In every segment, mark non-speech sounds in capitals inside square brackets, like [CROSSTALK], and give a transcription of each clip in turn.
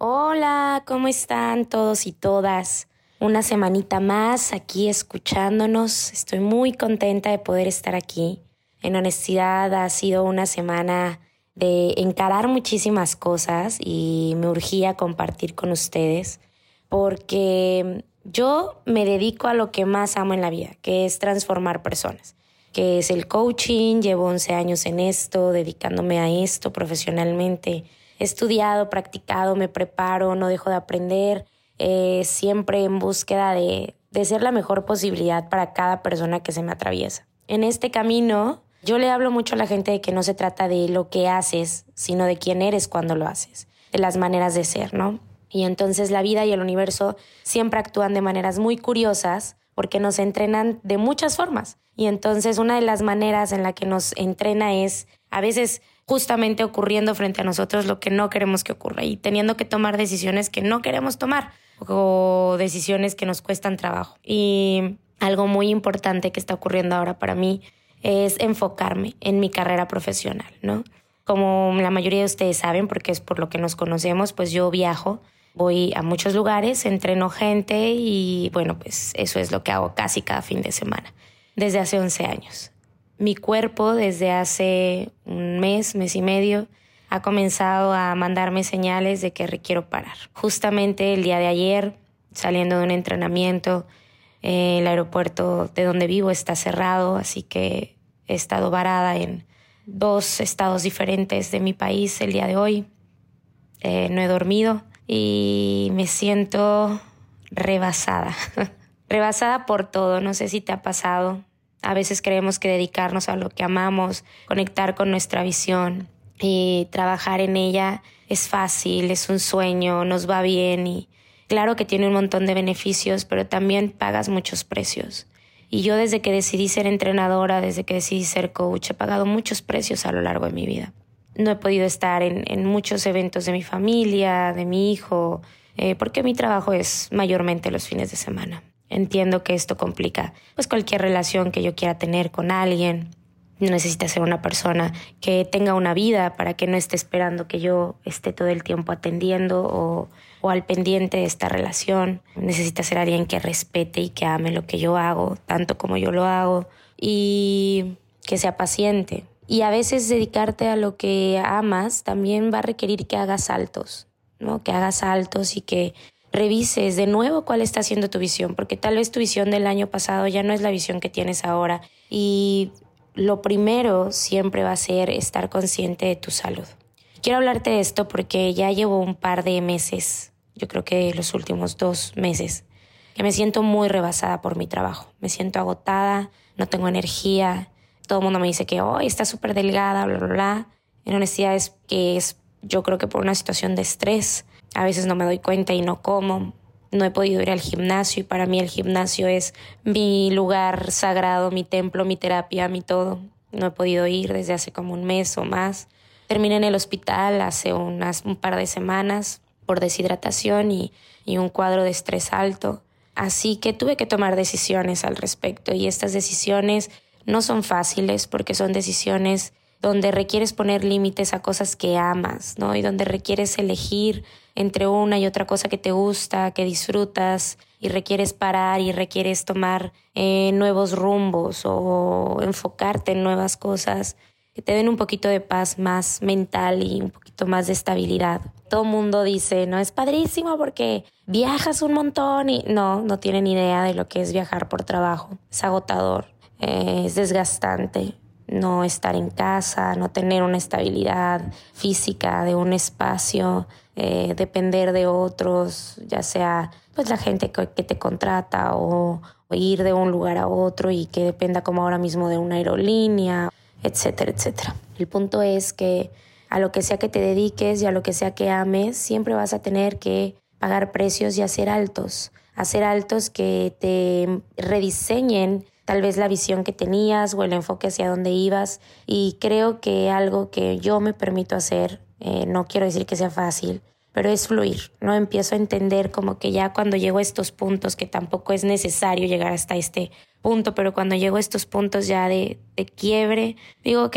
Hola, ¿cómo están todos y todas? Una semanita más aquí escuchándonos. Estoy muy contenta de poder estar aquí. En honestidad ha sido una semana de encarar muchísimas cosas y me urgía compartir con ustedes porque yo me dedico a lo que más amo en la vida, que es transformar personas, que es el coaching, llevo 11 años en esto, dedicándome a esto profesionalmente. He estudiado, practicado, me preparo, no dejo de aprender, eh, siempre en búsqueda de, de ser la mejor posibilidad para cada persona que se me atraviesa. En este camino, yo le hablo mucho a la gente de que no se trata de lo que haces, sino de quién eres cuando lo haces, de las maneras de ser, ¿no? Y entonces la vida y el universo siempre actúan de maneras muy curiosas porque nos entrenan de muchas formas. Y entonces una de las maneras en la que nos entrena es a veces justamente ocurriendo frente a nosotros lo que no queremos que ocurra y teniendo que tomar decisiones que no queremos tomar o decisiones que nos cuestan trabajo. Y algo muy importante que está ocurriendo ahora para mí es enfocarme en mi carrera profesional, ¿no? Como la mayoría de ustedes saben, porque es por lo que nos conocemos, pues yo viajo, voy a muchos lugares, entreno gente y bueno, pues eso es lo que hago casi cada fin de semana, desde hace 11 años. Mi cuerpo desde hace un mes, mes y medio, ha comenzado a mandarme señales de que requiero parar. Justamente el día de ayer, saliendo de un entrenamiento, el aeropuerto de donde vivo está cerrado, así que he estado varada en dos estados diferentes de mi país el día de hoy. Eh, no he dormido y me siento rebasada. [LAUGHS] rebasada por todo, no sé si te ha pasado. A veces creemos que dedicarnos a lo que amamos, conectar con nuestra visión y trabajar en ella es fácil, es un sueño, nos va bien y claro que tiene un montón de beneficios, pero también pagas muchos precios. Y yo desde que decidí ser entrenadora, desde que decidí ser coach, he pagado muchos precios a lo largo de mi vida. No he podido estar en, en muchos eventos de mi familia, de mi hijo, eh, porque mi trabajo es mayormente los fines de semana. Entiendo que esto complica pues cualquier relación que yo quiera tener con alguien. Necesita ser una persona que tenga una vida para que no esté esperando que yo esté todo el tiempo atendiendo o, o al pendiente de esta relación. Necesita ser alguien que respete y que ame lo que yo hago, tanto como yo lo hago, y que sea paciente. Y a veces dedicarte a lo que amas también va a requerir que hagas saltos, ¿no? Que hagas saltos y que revises de nuevo cuál está siendo tu visión, porque tal vez tu visión del año pasado ya no es la visión que tienes ahora. Y lo primero siempre va a ser estar consciente de tu salud. Quiero hablarte de esto porque ya llevo un par de meses, yo creo que los últimos dos meses, que me siento muy rebasada por mi trabajo. Me siento agotada, no tengo energía. Todo el mundo me dice que hoy está súper delgada, bla, bla, bla. En honestidad es que es, yo creo que por una situación de estrés. A veces no me doy cuenta y no como. No he podido ir al gimnasio y para mí el gimnasio es mi lugar sagrado, mi templo, mi terapia, mi todo. No he podido ir desde hace como un mes o más terminé en el hospital hace unas, un par de semanas por deshidratación y, y un cuadro de estrés alto. Así que tuve que tomar decisiones al respecto y estas decisiones no son fáciles porque son decisiones donde requieres poner límites a cosas que amas, ¿no? Y donde requieres elegir entre una y otra cosa que te gusta, que disfrutas, y requieres parar y requieres tomar eh, nuevos rumbos o enfocarte en nuevas cosas que te den un poquito de paz más mental y un poquito más de estabilidad. Todo mundo dice, no, es padrísimo porque viajas un montón y no, no tienen idea de lo que es viajar por trabajo. Es agotador, eh, es desgastante no estar en casa, no tener una estabilidad física de un espacio, eh, depender de otros, ya sea pues la gente que, te contrata o, o, ir de un lugar a otro y que dependa como ahora mismo de una aerolínea, etcétera, etcétera. El punto es que a lo que sea que te dediques y a lo que sea que ames, siempre vas a tener que pagar precios y hacer altos, hacer altos que te rediseñen tal vez la visión que tenías o el enfoque hacia dónde ibas. Y creo que algo que yo me permito hacer, eh, no quiero decir que sea fácil, pero es fluir, ¿no? Empiezo a entender como que ya cuando llego a estos puntos, que tampoco es necesario llegar hasta este punto, pero cuando llego a estos puntos ya de, de quiebre, digo, ok,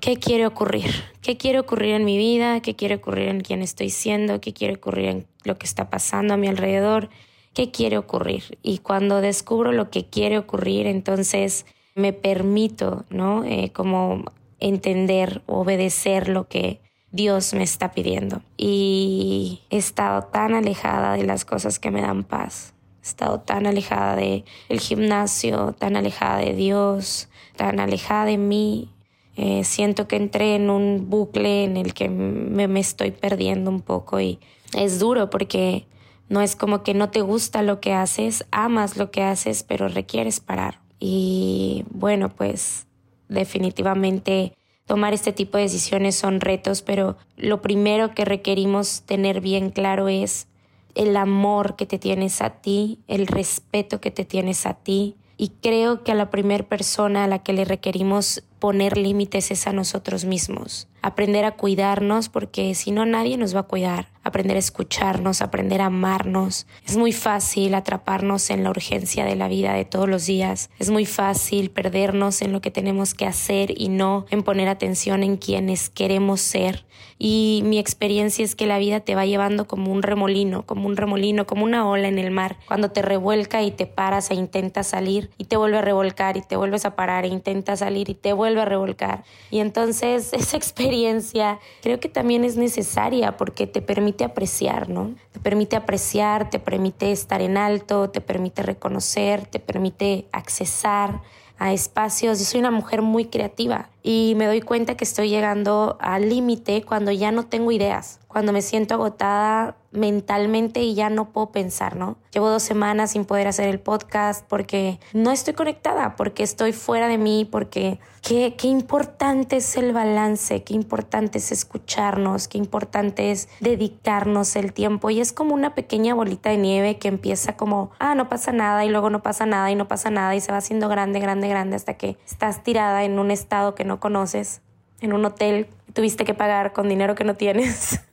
¿qué quiere ocurrir? ¿Qué quiere ocurrir en mi vida? ¿Qué quiere ocurrir en quién estoy siendo? ¿Qué quiere ocurrir en lo que está pasando a mi alrededor? Qué quiere ocurrir. Y cuando descubro lo que quiere ocurrir, entonces me permito, ¿no? Eh, como entender, obedecer lo que Dios me está pidiendo. Y he estado tan alejada de las cosas que me dan paz. He estado tan alejada de el gimnasio, tan alejada de Dios, tan alejada de mí. Eh, siento que entré en un bucle en el que me, me estoy perdiendo un poco y es duro porque no es como que no te gusta lo que haces, amas lo que haces, pero requieres parar. Y bueno, pues definitivamente tomar este tipo de decisiones son retos, pero lo primero que requerimos tener bien claro es el amor que te tienes a ti, el respeto que te tienes a ti. Y creo que a la primera persona a la que le requerimos poner límites es a nosotros mismos. Aprender a cuidarnos porque si no nadie nos va a cuidar aprender a escucharnos, aprender a amarnos. Es muy fácil atraparnos en la urgencia de la vida de todos los días. Es muy fácil perdernos en lo que tenemos que hacer y no en poner atención en quienes queremos ser. Y mi experiencia es que la vida te va llevando como un remolino, como un remolino, como una ola en el mar. Cuando te revuelca y te paras e intentas salir y te vuelve a revolcar y te vuelves a parar e intentas salir y te vuelve a revolcar. Y entonces [LAUGHS] esa experiencia creo que también es necesaria porque te permite apreciar, ¿no? Te permite apreciar, te permite estar en alto, te permite reconocer, te permite accesar a espacios. Yo soy una mujer muy creativa y me doy cuenta que estoy llegando al límite cuando ya no tengo ideas, cuando me siento agotada mentalmente y ya no puedo pensar, ¿no? Llevo dos semanas sin poder hacer el podcast porque no estoy conectada, porque estoy fuera de mí, porque qué, qué importante es el balance, qué importante es escucharnos, qué importante es dedicarnos el tiempo y es como una pequeña bolita de nieve que empieza como, ah, no pasa nada y luego no pasa nada y no pasa nada y se va haciendo grande, grande, grande hasta que estás tirada en un estado que no conoces, en un hotel tuviste que pagar con dinero que no tienes. [LAUGHS]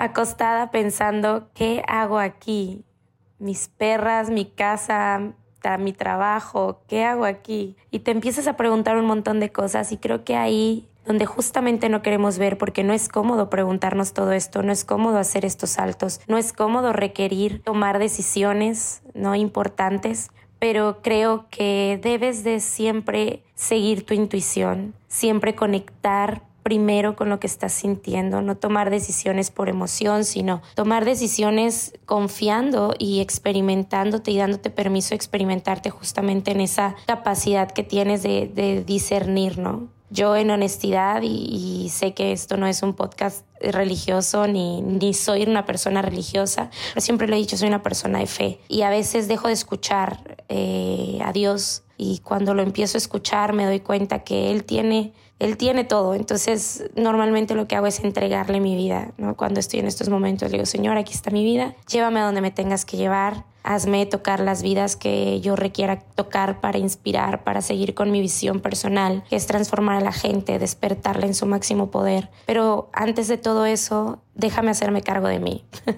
acostada pensando, ¿qué hago aquí? Mis perras, mi casa, mi trabajo, ¿qué hago aquí? Y te empiezas a preguntar un montón de cosas y creo que ahí donde justamente no queremos ver porque no es cómodo preguntarnos todo esto, no es cómodo hacer estos saltos, no es cómodo requerir tomar decisiones no importantes, pero creo que debes de siempre seguir tu intuición, siempre conectar primero con lo que estás sintiendo, no tomar decisiones por emoción, sino tomar decisiones confiando y experimentándote y dándote permiso de experimentarte justamente en esa capacidad que tienes de, discernir, ¿no? Yo en honestidad, y, sé que esto no es un podcast religioso ni, ni soy una persona religiosa, pero siempre lo he dicho, soy una persona de fe. Y a veces dejo de escuchar eh, a Dios y cuando lo empiezo a escuchar me doy cuenta que él tiene él tiene todo. Entonces, normalmente lo que hago es entregarle mi vida, ¿no? Cuando estoy en estos momentos, le digo, Señor, aquí está mi vida, llévame a donde me tengas que llevar, hazme tocar las vidas que yo requiera tocar para inspirar, para seguir con mi visión personal, que es transformar a la gente, despertarla en su máximo poder. Pero antes de todo eso, déjame hacerme cargo de mí. [LAUGHS]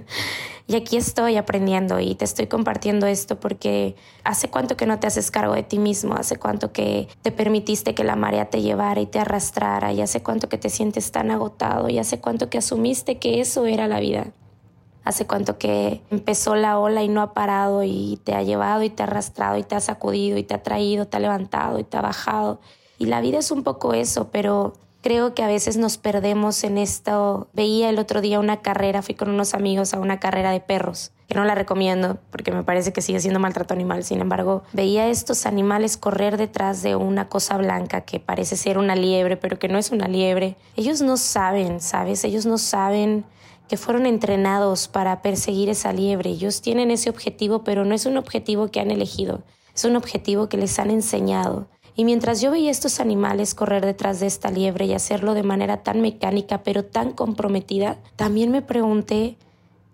Y aquí estoy aprendiendo y te estoy compartiendo esto porque hace cuánto que no te haces cargo de ti mismo, hace cuánto que te permitiste que la marea te llevara y te arrastrara, y hace cuánto que te sientes tan agotado, y hace cuánto que asumiste que eso era la vida. Hace cuánto que empezó la ola y no ha parado y te ha llevado y te ha arrastrado y te ha sacudido y te ha traído, te ha levantado y te ha bajado. Y la vida es un poco eso, pero Creo que a veces nos perdemos en esto. Veía el otro día una carrera, fui con unos amigos a una carrera de perros, que no la recomiendo porque me parece que sigue siendo maltrato animal. Sin embargo, veía estos animales correr detrás de una cosa blanca que parece ser una liebre, pero que no es una liebre. Ellos no saben, ¿sabes? Ellos no saben que fueron entrenados para perseguir esa liebre. Ellos tienen ese objetivo, pero no es un objetivo que han elegido, es un objetivo que les han enseñado. Y mientras yo veía estos animales correr detrás de esta liebre y hacerlo de manera tan mecánica pero tan comprometida, también me pregunté,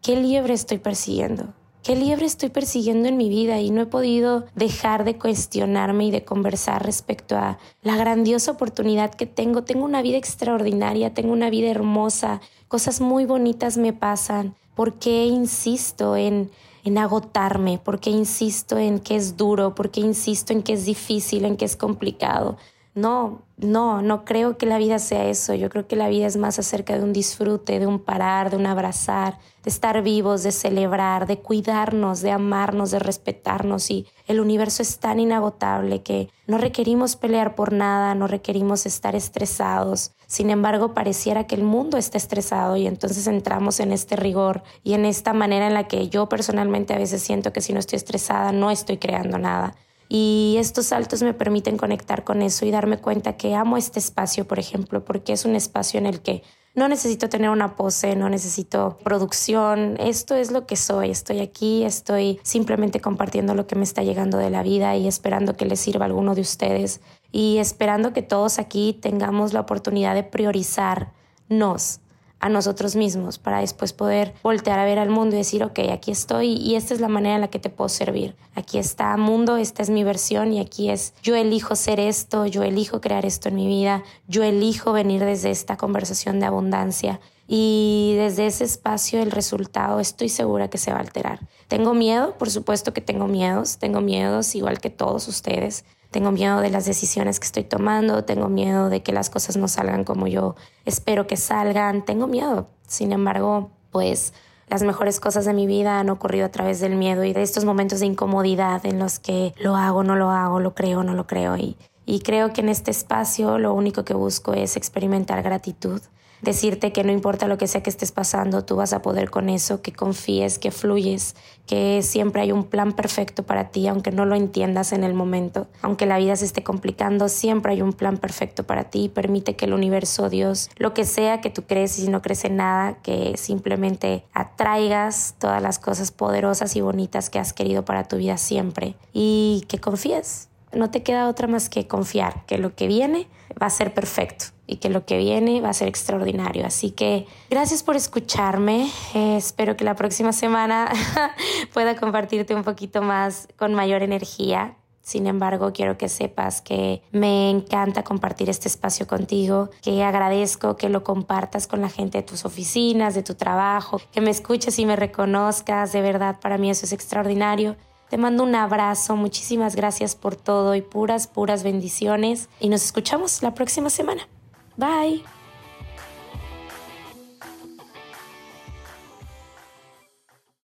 ¿qué liebre estoy persiguiendo? ¿Qué liebre estoy persiguiendo en mi vida? Y no he podido dejar de cuestionarme y de conversar respecto a la grandiosa oportunidad que tengo. Tengo una vida extraordinaria, tengo una vida hermosa, cosas muy bonitas me pasan. ¿Por qué insisto en en agotarme, porque insisto en que es duro, porque insisto en que es difícil, en que es complicado. No, no, no creo que la vida sea eso. Yo creo que la vida es más acerca de un disfrute, de un parar, de un abrazar, de estar vivos, de celebrar, de cuidarnos, de amarnos, de respetarnos. Y el universo es tan inagotable que no requerimos pelear por nada, no requerimos estar estresados. Sin embargo, pareciera que el mundo está estresado y entonces entramos en este rigor y en esta manera en la que yo personalmente a veces siento que si no estoy estresada no estoy creando nada. Y estos saltos me permiten conectar con eso y darme cuenta que amo este espacio, por ejemplo, porque es un espacio en el que no necesito tener una pose, no necesito producción, esto es lo que soy, estoy aquí, estoy simplemente compartiendo lo que me está llegando de la vida y esperando que les sirva a alguno de ustedes. Y esperando que todos aquí tengamos la oportunidad de priorizarnos a nosotros mismos para después poder voltear a ver al mundo y decir, ok, aquí estoy y esta es la manera en la que te puedo servir. Aquí está mundo, esta es mi versión y aquí es, yo elijo ser esto, yo elijo crear esto en mi vida, yo elijo venir desde esta conversación de abundancia. Y desde ese espacio el resultado estoy segura que se va a alterar. Tengo miedo, por supuesto que tengo miedos, tengo miedos igual que todos ustedes, tengo miedo de las decisiones que estoy tomando, tengo miedo de que las cosas no salgan como yo espero que salgan, tengo miedo. Sin embargo, pues las mejores cosas de mi vida han ocurrido a través del miedo y de estos momentos de incomodidad en los que lo hago, no lo hago, lo creo, no lo creo. Y, y creo que en este espacio lo único que busco es experimentar gratitud decirte que no importa lo que sea que estés pasando, tú vas a poder con eso, que confíes, que fluyes, que siempre hay un plan perfecto para ti, aunque no lo entiendas en el momento, aunque la vida se esté complicando, siempre hay un plan perfecto para ti. Permite que el universo, Dios, lo que sea que tú crees y no crees en nada, que simplemente atraigas todas las cosas poderosas y bonitas que has querido para tu vida siempre y que confíes. No te queda otra más que confiar que lo que viene va a ser perfecto y que lo que viene va a ser extraordinario. Así que gracias por escucharme. Eh, espero que la próxima semana [LAUGHS] pueda compartirte un poquito más con mayor energía. Sin embargo, quiero que sepas que me encanta compartir este espacio contigo, que agradezco que lo compartas con la gente de tus oficinas, de tu trabajo, que me escuches y me reconozcas. De verdad, para mí eso es extraordinario. Te mando un abrazo, muchísimas gracias por todo y puras, puras bendiciones. Y nos escuchamos la próxima semana. Bye.